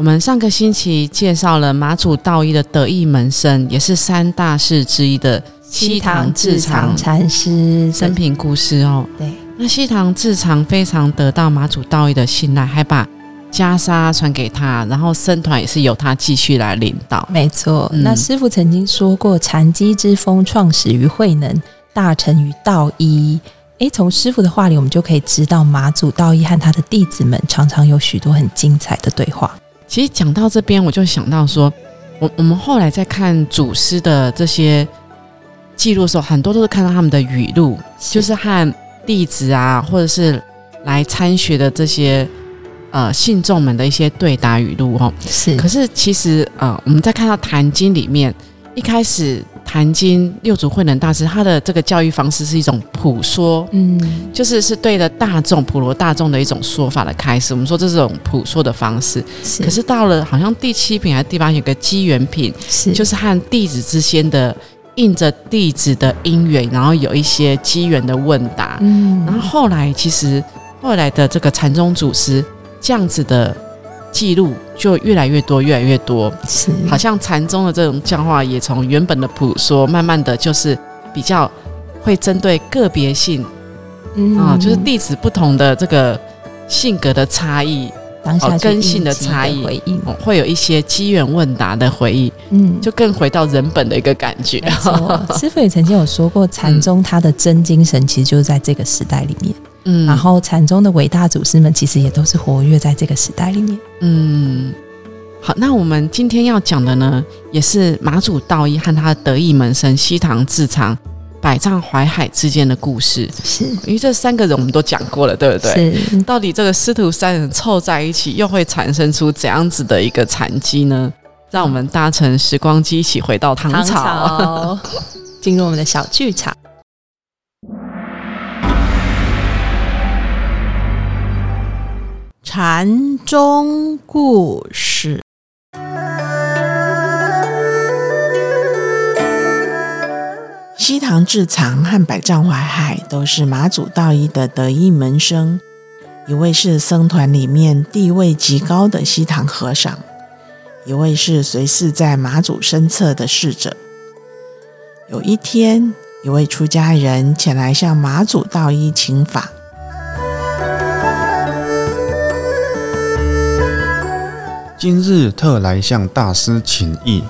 我们上个星期介绍了马祖道一的得意门生，也是三大士之一的西堂智藏禅师生平故事哦。对，那西堂智藏非常得到马祖道一的信赖，还把袈裟传给他，然后僧团也是由他继续来领导。没错，那师傅曾经说过，禅机之风创始于慧能，大成于道一。诶，从师傅的话里，我们就可以知道马祖道一和他的弟子们常常有许多很精彩的对话。其实讲到这边，我就想到说，我我们后来在看祖师的这些记录的时候，很多都是看到他们的语录，就是和弟子啊，或者是来参学的这些呃信众们的一些对答语录哦。是，可是其实呃，我们在看到《坛经》里面一开始。坛经六祖慧能大师，他的这个教育方式是一种普说，嗯，就是是对着大众普罗大众的一种说法的开始。我们说这是种普说的方式。可是到了好像第七品还是第八品，有个机缘品，是就是和弟子之间的印着弟子的因缘，然后有一些机缘的问答。嗯，然后后来其实后来的这个禅宗祖师这样子的。记录就越来越多，越来越多，是。好像禅宗的这种教化也从原本的普说，慢慢的就是比较会针对个别性，啊，就是弟子不同的这个性格的差异，当下根性的差异，回应。会有一些机缘问答的回忆，嗯，就更回到人本的一个感觉。师傅也曾经有说过，禅宗它的真精神其实就是在这个时代里面。嗯，然后禅宗的伟大祖师们其实也都是活跃在这个时代里面。嗯，好，那我们今天要讲的呢，也是马祖道一和他的得意门生西堂智藏、百丈怀海之间的故事。是，因为这三个人我们都讲过了，对不对？是。到底这个师徒三人凑在一起，又会产生出怎样子的一个禅机呢？让我们搭乘时光机一起回到唐朝，进入我们的小剧场。禅宗故事：西堂智藏和百丈怀海都是马祖道一的得意门生，一位是僧团里面地位极高的西堂和尚，一位是随侍在马祖身侧的侍者。有一天，一位出家人前来向马祖道一请法。今日特来向大师请益，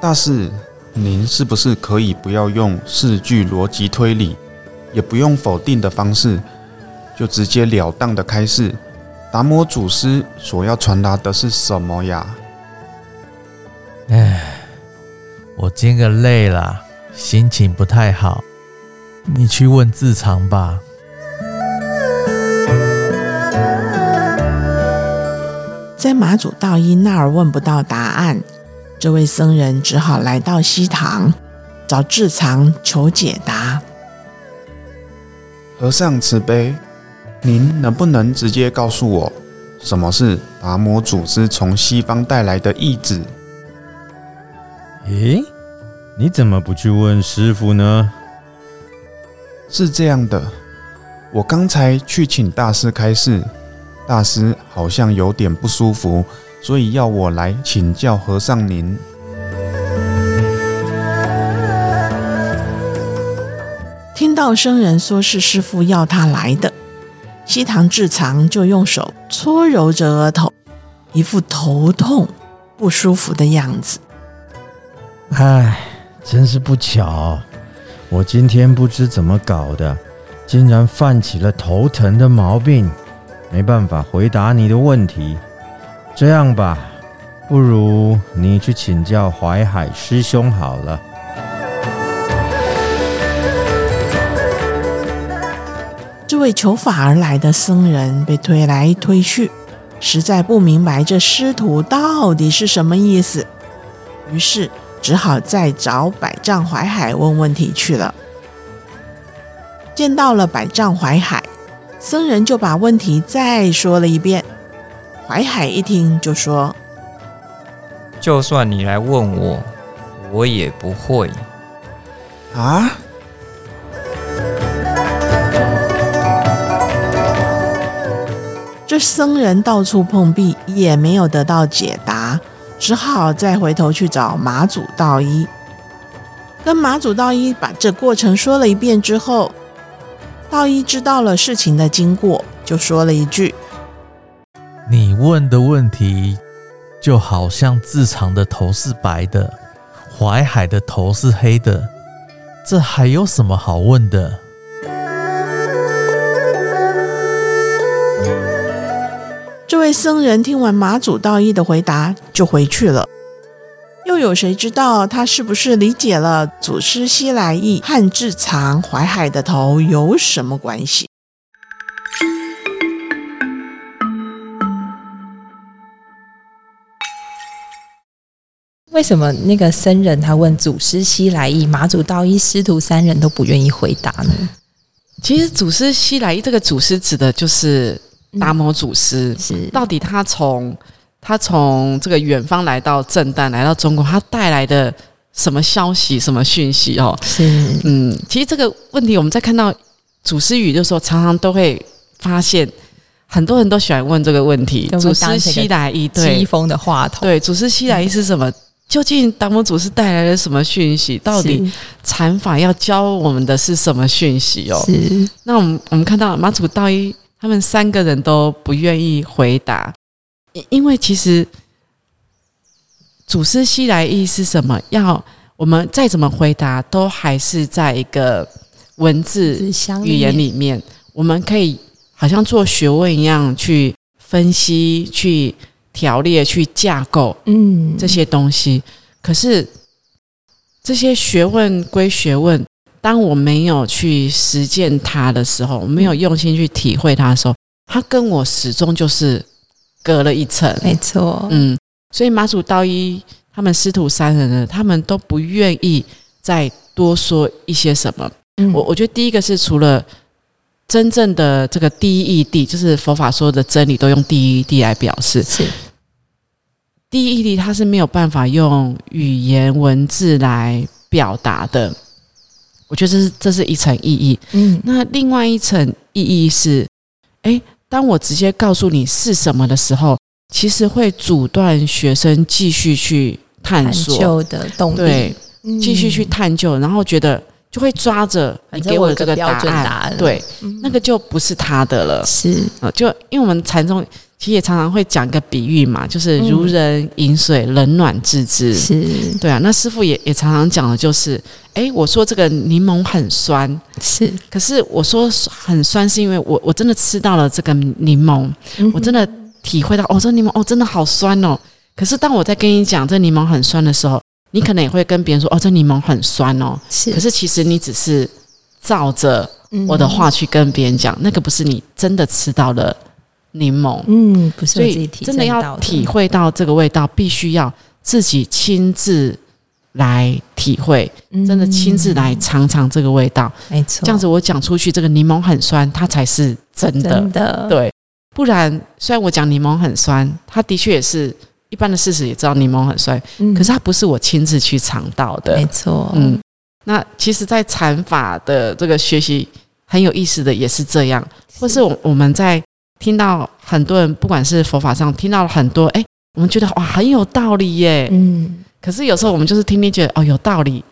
大师，您是不是可以不要用四句逻辑推理，也不用否定的方式，就直截了当的开示？达摩祖师所要传达的是什么呀？哎，我今个累了，心情不太好，你去问自常吧。在马祖道一那儿问不到答案，这位僧人只好来到西堂找智藏求解答。和尚慈悲，您能不能直接告诉我，什么是达摩祖师从西方带来的义子？咦，你怎么不去问师傅呢？是这样的，我刚才去请大师开示。大师好像有点不舒服，所以要我来请教和尚您。听到僧人说是师傅要他来的，西堂智藏就用手搓揉着额头，一副头痛不舒服的样子。唉，真是不巧，我今天不知怎么搞的，竟然犯起了头疼的毛病。没办法回答你的问题，这样吧，不如你去请教淮海师兄好了。这位求法而来的僧人被推来推去，实在不明白这师徒到底是什么意思，于是只好再找百丈淮海问问题去了。见到了百丈淮海，僧人就把问题再说了一遍。怀海一听就说：“就算你来问我，我也不会。”啊！这僧人到处碰壁，也没有得到解答，只好再回头去找马祖道一。跟马祖道一把这过程说了一遍之后，道一知道了事情的经过，就说了一句：“你问的问题，就好像自长的头是白的，淮海的头是黑的，这还有什么好问的？”这位僧人听完马祖道一的回答，就回去了。又有谁知道他是不是理解了祖师西来意和智藏淮海的头有什么关系？为什么那个僧人他问祖师西来意，马祖道一师徒三人都不愿意回答呢？其实祖师西来意这个祖师指的就是达摩祖师，是到底他从他从这个远方来到正旦，来到中国，他带来的什么消息、什么讯息哦？是嗯，其实这个问题我们在看到祖师语的时候，常常都会发现很多人都喜欢问这个问题：祖师西来一对西来意，机对锋的话筒，对，祖师西来意是什么？究竟达摩祖师带来了什么讯息？到底禅法要教我们的是什么讯息哦？是那我们我们看到马祖道一他们三个人都不愿意回答，因因为其实祖师西来意是什么？要我们再怎么回答，都还是在一个文字语言里面，我们可以好像做学问一样去分析、去条列、去架构嗯这些东西。可是这些学问归学问，当我没有去实践它的时候，我没有用心去体会它的时候，它跟我始终就是隔了一层。没错，嗯，所以马祖道一他们师徒三人呢，他们都不愿意再多说一些什么。嗯我我觉得第一个是除了真正的这个第一义谛，就是佛法说的真理，都用第一义谛来表示。是第一义谛它是没有办法用语言文字来表达的。我觉得这是这是一层意义。嗯那另外一层意义是，诶，当我直接告诉你是什么的时候，其实会阻断学生继续去探探索，究的动力，继续去探究，然后觉得就会抓着你给我的这个个标准案，答案对，嗯。那个就不是他的了。是。呃，就因为我们禅宗其实也常常会讲一个比喻嘛，就是嗯如人饮水，冷暖自知。是。对啊，那师傅也也常常讲的就是，哎，我说这个柠檬很酸，是，可是我说很酸是因为我我真的吃到了这个柠檬，我真的体会到哦，这柠檬哦真的好酸哦。可是当我在跟你讲这柠檬很酸的时候，你可能也会跟别人说哦，这柠檬很酸哦。是，可是其实你只是照着嗯我的话去跟别人讲，那个不是你真的吃到了柠檬。嗯，不是所以真的要体会到这个味道，必须要自己亲自来体会，真的亲自来嗯尝尝这个味道。没错，这样子我讲出去，这个柠檬很酸，它才是真的。真的对，不然虽然我讲柠檬很酸，它的确也是一般的事实，也知道柠檬很酸，嗯。可是它不是我亲自去尝到的。没。错，嗯，那其实，在禅法的这个学习很有意思的也是这样，或是我我们在听到很多人，不管是佛法上听到了很多，哎，我们觉得哇很有道理耶，嗯，可是有时候我们就是听听觉得哦有道理，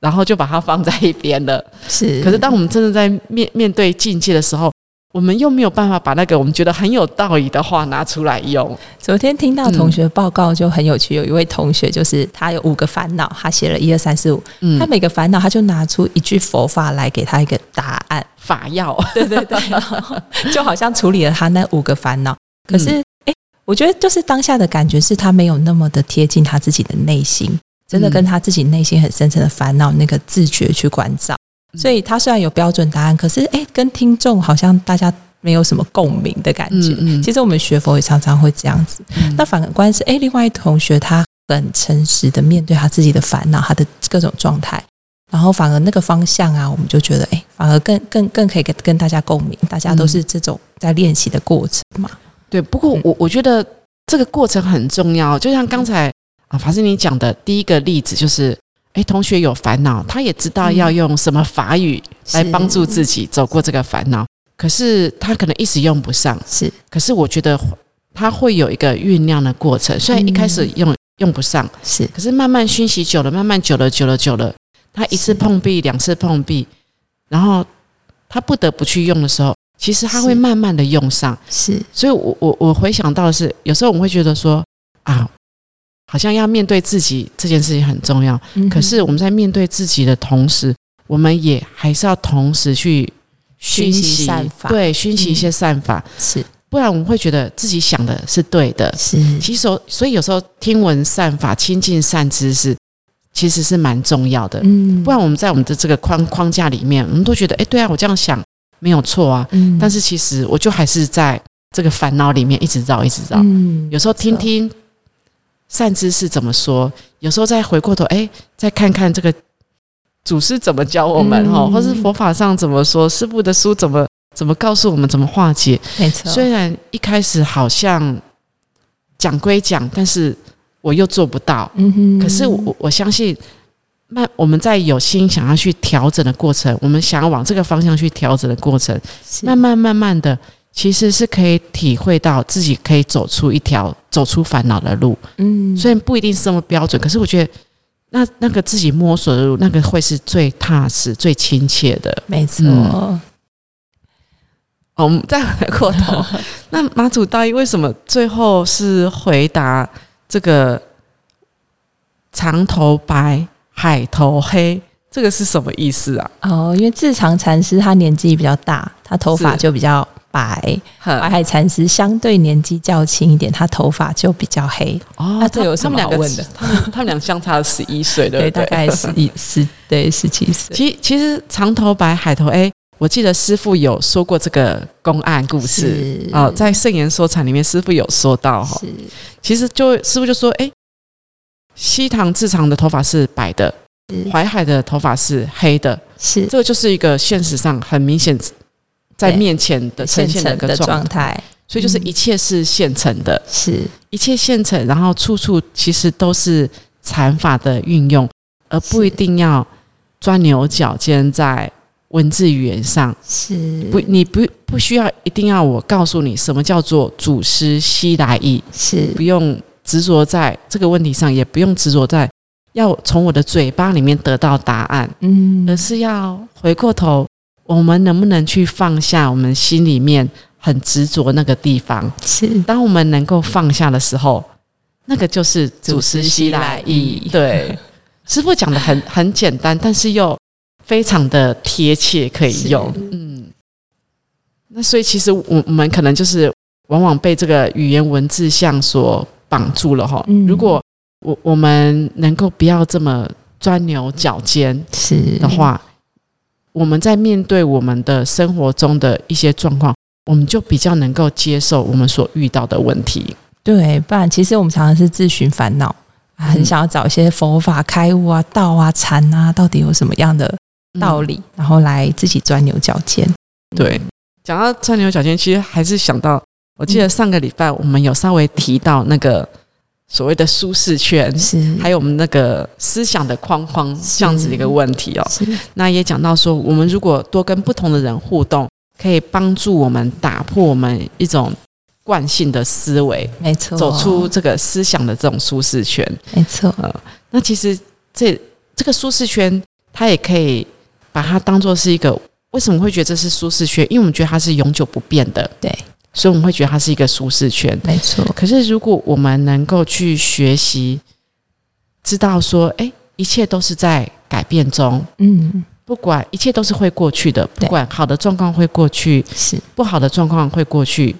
然后就把它放在一边了。是，可是当我们真的在面面对境界的时候，我们又没有办法把那个我们觉得很有道理的话拿出来用。昨天听到同学报告就很有趣，有一位同学就是他有五个烦恼，他写了一二三四五，嗯。他每个烦恼他就拿出一句佛法来给他一个答案，法药，对对对，就好像处理了他那五个烦恼。可是，哎、我觉得就是当下的感觉是他没有那么的贴近他自己的内心，真的跟他自己内心很深层的烦恼那个自觉去关照。嗯所以他虽然有标准答案，可是哎，跟听众好像大家没有什么共鸣的感觉。嗯嗯其实我们学佛也常常会这样子。那反观是，哎，另外一同学他很诚实的面对他自己的烦恼，他的各种状态，然后反而那个方向啊，我们就觉得，哎，反而更更更可以跟跟大家共鸣，大家都是这种在练习的过程嘛。对，不过我我觉得这个过程很重要，就像刚才啊法师你讲的第一个例子，就是哎，同学有烦恼，他也知道要用什么法语来帮助自己走过这个烦恼，可是他可能一时用不上。是。可是我觉得他会有一个酝酿的过程，虽然一开始用用不上，是。可是慢慢熏习久了，慢慢久了，久了，久了，他一次碰壁，两次碰壁，然后他不得不去用的时候，其实他会慢慢的用上。是。所以我，我我回想到的是，有时候我们会觉得说啊，好像要面对自己这件事情很重要。嗯可是我们在面对自己的同时，我们也还是要同时去熏熏习对，熏习一些善法，是不然我们会觉得自己想的是对的。是其实，所以有时候听闻善法、亲近善知识，其实是蛮重要的。嗯不然我们在我们的这个框框架里面，我们都觉得，哎，对啊，我这样想没有错啊。嗯但是其实我就还是在这个烦恼里面一直绕，一直绕。嗯有时候听听善知识怎么说，有时候再回过头，哎，再看看这个祖师怎么教我们哈、嗯或是佛法上怎么说，师傅的书怎么怎么告诉我们怎么化解。没错，虽然一开始好像讲归讲，但是我又做不到。嗯哼。可是我我我相信，慢我们在有心想要去调整的过程，我们想要往这个方向去调整的过程，慢慢慢慢的，其实是可以体会到自己可以走出一条走出烦恼的路。嗯虽然不一定是这么标准，可是我觉得那那个自己摸索的路，那个会是最踏实、最亲切的。没错，嗯我们再回过头，那马祖大医为什么最后是回答这个长头白、海头黑？这个是什么意思啊？哦，因为智藏禅师他年纪比较大，他头发就比较白；很白海禅师相对年纪较轻一点，他头发就比较黑。哦那这有什么好问的？他们他们俩相差十一岁，对不对？大概十一 十对十七岁。其其实长头白、海头 A，我记得师傅有说过这个公案故事是哦，在圣言说禅里面，师傅有说到哈。其实就师傅就说，哎，西塘智长的头发是白的，淮海的头发是黑的，是这个就是一个现实上很明显在面前的呈现的一个状态，所以就是一切是现成的，是。一切现成，然后处处其实都是禅法的运用，而不一定要钻牛角尖在文字语言上。是。不，你不不需要一定要我告诉你什么叫做祖师西来意，是。不用执着在这个问题上，也不用执着在要从我的嘴巴里面得到答案，嗯。而是要回过头，我们能不能去放下我们心里面很执着那个地方？是当我们能够放下的时候，那个就是祖师西来意。对，师傅讲的很很简单，但是又非常的贴切，可以用。嗯，那所以其实我我们可能就是往往被这个语言文字像所绑住了哈。嗯如果我我们能够不要这么钻牛角尖是的话，我们在面对我们的生活中的一些状况，我们就比较能够接受我们所遇到的问题。对，不然其实我们常常是自寻烦恼，嗯很想要找一些佛法开悟啊、道啊、禅啊，到底有什么样的道理，然后来自己钻牛角尖。对，讲到钻牛角尖，其实还是想到，我记得上个礼拜我们有稍微提到那个所谓的舒适圈，是。还有我们那个思想的框框这样子的一个问题哦。那也讲到说，我们如果多跟不同的人互动，可以帮助我们打破我们一种惯性的思维，没错，走出这个思想的这种舒适圈。没错，那其实这这个舒适圈，它也可以把它当做是一个为什么会觉得这是舒适圈？因为我们觉得它是永久不变的，对，所以我们会觉得它是一个舒适圈。没错，可是如果我们能够去学习，知道说，哎，一切都是在改变中，嗯，不管一切都是会过去的，不管好的状况会过去，是不好的状况会过去。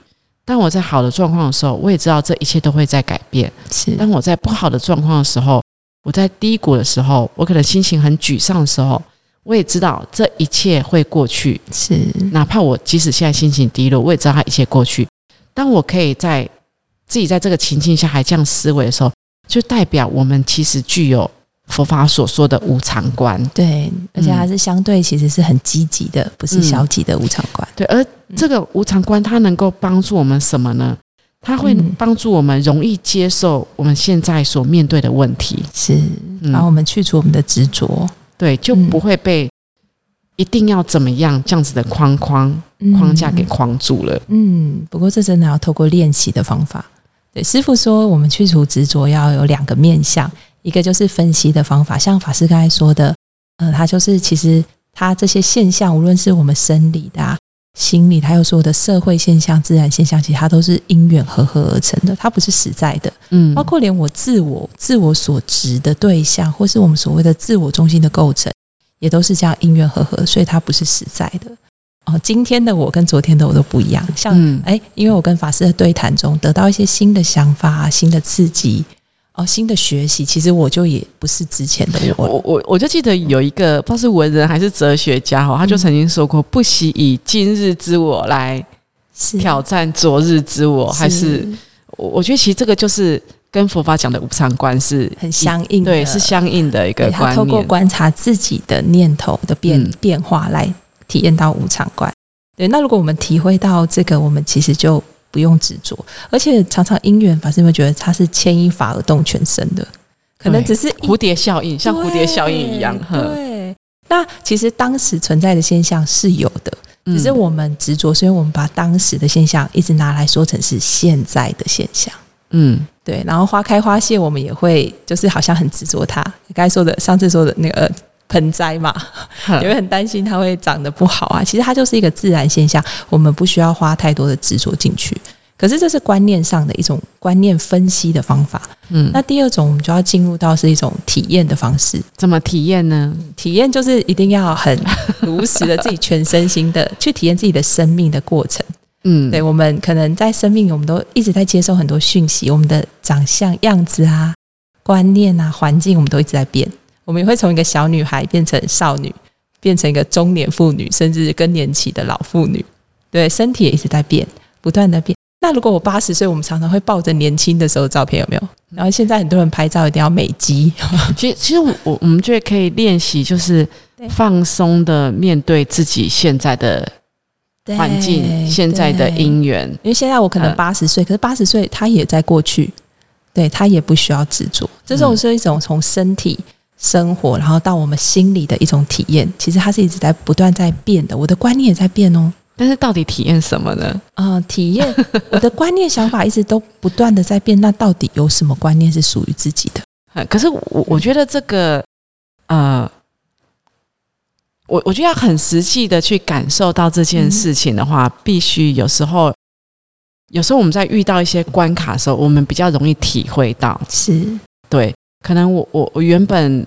当我在好的状况的时候，我也知道这一切都会在改变。是当我在不好的状况的时候，我在低谷的时候，我可能心情很沮丧的时候，我也知道这一切会过去，是哪怕我即使现在心情低落，我也知道它一切过去。当我可以在自己在这个情境下还这样思维的时候，就代表我们其实具有佛法所说的无常观。对，而且它是相对其实是很积极的，不是消极的无常观。对，而这个无常观它能够帮助我们什么呢？它会嗯帮助我们容易接受我们现在所面对的问题，是嗯帮我们去除我们的执着对，就不会被一定要怎么样这样子的框框框架给框住了。嗯，不过这真的要透过练习的方法。对，师傅说我们去除执着要有两个面向，一个就是分析的方法，像法师刚才说的，呃，他就是其实他这些现象，无论是我们生理的、啊、心理，还有所有的社会现象、自然现象，其实它都是因缘合合而成的，它不是实在的。嗯包括连我自我、自我所执的对象，或是我们所谓的自我中心的构成，也都是这样因缘合合，所以它不是实在的。哦，今天的我跟昨天的我都不一样。像嗯哎，因为我跟法师的对谈中得到一些新的想法、新的刺激，哦，新的学习，其实我就也不是之前的我。我我我就记得有一个不知道是文人还是哲学家哈，他就曾经说过：“不惜以今日之我来挑战昨日之我。”还是我我觉得其实这个就是跟佛法讲的无常观是很相应的，对，是相应的一个透过。观察自己的念头的变、嗯变化来体验到无常观。对，那如果我们体会到这个，我们其实就不用执着，而且常常因缘法师会觉得它是牵一发而动全身的，可能只是蝴蝶效应，像蝴蝶效应一样。对那其实当时存在的现象是有的，只是嗯我们执着，所以我们把当时的现象一直拿来说成是现在的现象。嗯对，然后花开花谢，我们也会就是好像很执着它。刚才说的，上次说的那个呃盆栽嘛，呵也会很担心它会长得不好啊。其实它就是一个自然现象，我们不需要花太多的执着进去。可是这是观念上的一种观念分析的方法。嗯，那第二种，我们就要进入到是一种体验的方式。怎么体验呢？体验就是一定要很如实的自己全身心的去体验自己的生命的过程。嗯，对我们可能在生命，我们都一直在接受很多讯息，我们的长相、样子啊、观念啊、环境，我们都一直在变。我们也会从一个小女孩变成少女，变成一个中年妇女，甚至更年期的老妇女。对，身体也一直在变，不断的变。那如果我八十岁，我们常常会抱着年轻的时候的照片，有没有？然后现在很多人拍照一定要美肌，其实其实我我我们觉得可以练习，就是放松的面对自己现在的环境、现在的对因缘。因为现在我可能嗯八十岁，可是八十岁他也在过去，对他也不需要执着。这种是一种从身体、生活，然后到我们心里的一种体验。其实它是一直在不断在变的，我的观念也在变哦。但是到底体验什么呢？啊、体验 我的观念、想法一直都不断的在变。那到底有什么观念是属于自己的？呃可是我我觉得这个呃，我我觉得要很实际的去感受到这件事情的话，必须有时候，有时候我们在遇到一些关卡的时候，我们比较容易体会到。是，对，可能我我我原本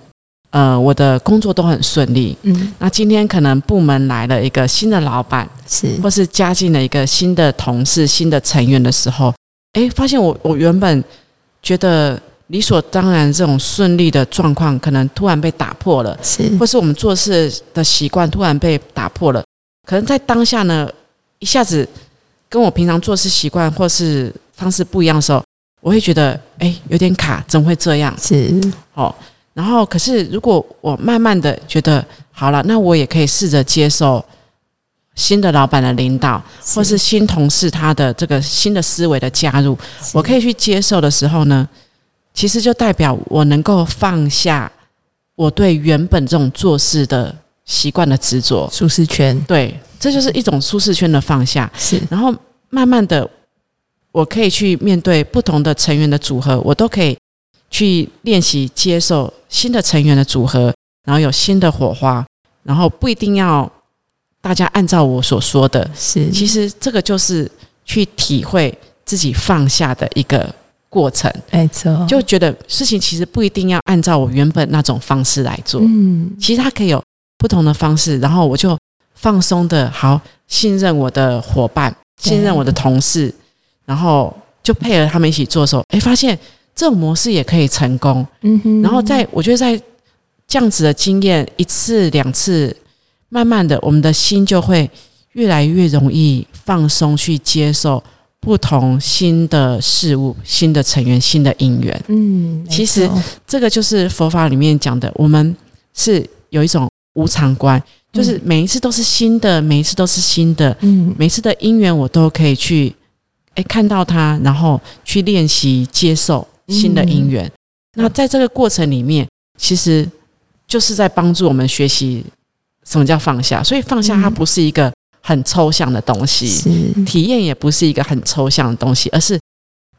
呃我的工作都很顺利，嗯，那今天可能部门来了一个新的老板，是，或是加进了一个新的同事、新的成员的时候，诶，发现我我原本觉得理所当然这种顺利的状况，可能突然被打破了，是，或是我们做事的习惯突然被打破了。可能在当下呢，一下子跟我平常做事习惯或是方式不一样的时候，我会觉得诶，有点卡，怎么会这样？是，哦，然后可是如果我慢慢的觉得好了，那我也可以试着接受新的老板的领导，或是新同事他的这个新的思维的加入，我可以去接受的时候呢，其实就代表我能够放下我对原本这种做事的习惯的执着。舒适圈，对，这就是一种舒适圈的放下。是，然后慢慢的，我可以去面对不同的成员的组合，我都可以去练习接受新的成员的组合，然后有新的火花，然后不一定要大家按照我所说的。是，其实这个就是去体会自己放下的一个过程，没错，就觉得事情其实不一定要按照我原本那种方式来做，嗯，其实它可以有不同的方式，然后我就放松的好信任我的伙伴，信任我的同事，然后就配合他们一起做的时候，哎，发现这种模式也可以成功。嗯哼，然后在我觉得在这样子的经验一次两次，慢慢的，我们的心就会越来越容易放松，去接受不同新的事物、新的成员、新的因缘。嗯，其实这个就是佛法里面讲的，我们是有一种无常观，就是每一次都是新的，每一次都是新的，嗯。每次的因缘我都可以去，诶看到它，然后去练习接受新的因缘。那在这个过程里面，其实就是在帮助我们学习什么叫放下。所以放下它嗯不是一个很抽象的东西，是体验也不是一个很抽象的东西，而是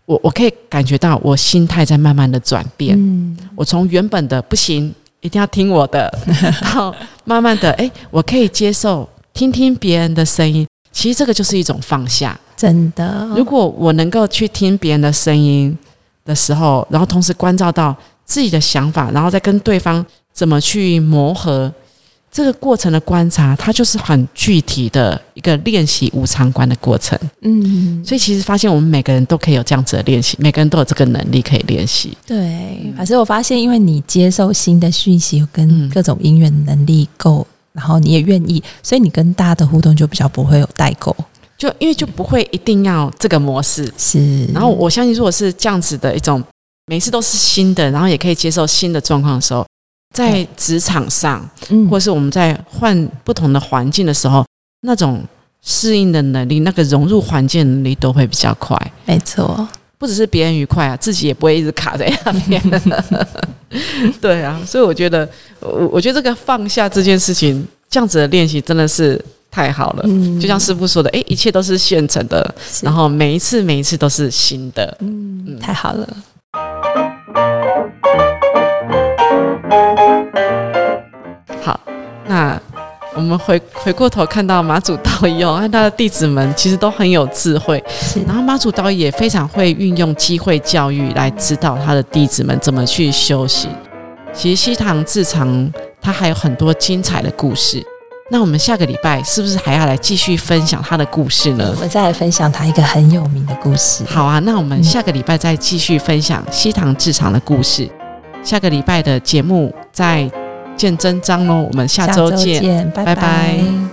我我可以感觉到我心态在慢慢的转变。嗯我从原本的不行，一定要听我的，然后慢慢的，哎，我可以接受听听别人的声音。其实这个就是一种放下。真的，如果我能够去听别人的声音的时候，然后同时关照到自己的想法，然后再跟对方怎么去磨合，这个过程的观察，它就是很具体的一个练习无常观的过程。嗯，所以其实发现我们每个人都可以有这样子的练习，每个人都有这个能力可以练习。对，可是我发现，因为你接受新的讯息跟嗯各种音乐能力够，然后你也愿意，所以你跟大家的互动就比较不会有代沟。就因为就不会一定要这个模式，是，然后我相信，如果是这样子的一种，每次都是新的，然后也可以接受新的状况的时候，在职场上，嗯或是我们在换不同的环境的时候，那种适应的能力，那个融入环境能力都会比较快。没错，不只是别人愉快啊，自己也不会一直卡在那边。对啊，所以我觉得，我我觉得这个放下这件事情，这样子的练习真的是太好了。嗯。就像师傅说的，诶，一切都是现成的，然后每一次每一次都是新的。嗯，太好了，好，那我们回回过头看到马祖道一哦，和他的弟子们其实都很有智慧，然后马祖道一也非常会运用机会教育来指导他的弟子们怎么去修行。其实西堂自常他还有很多精彩的故事，那我们下个礼拜是不是还要来继续分享他的故事呢我？们再来分享他一个很有名的故事。好啊，那我们下个礼拜再继续分享西塘制厂的故事。下个礼拜的节目再见真章喽，我们下周见。见，拜拜拜拜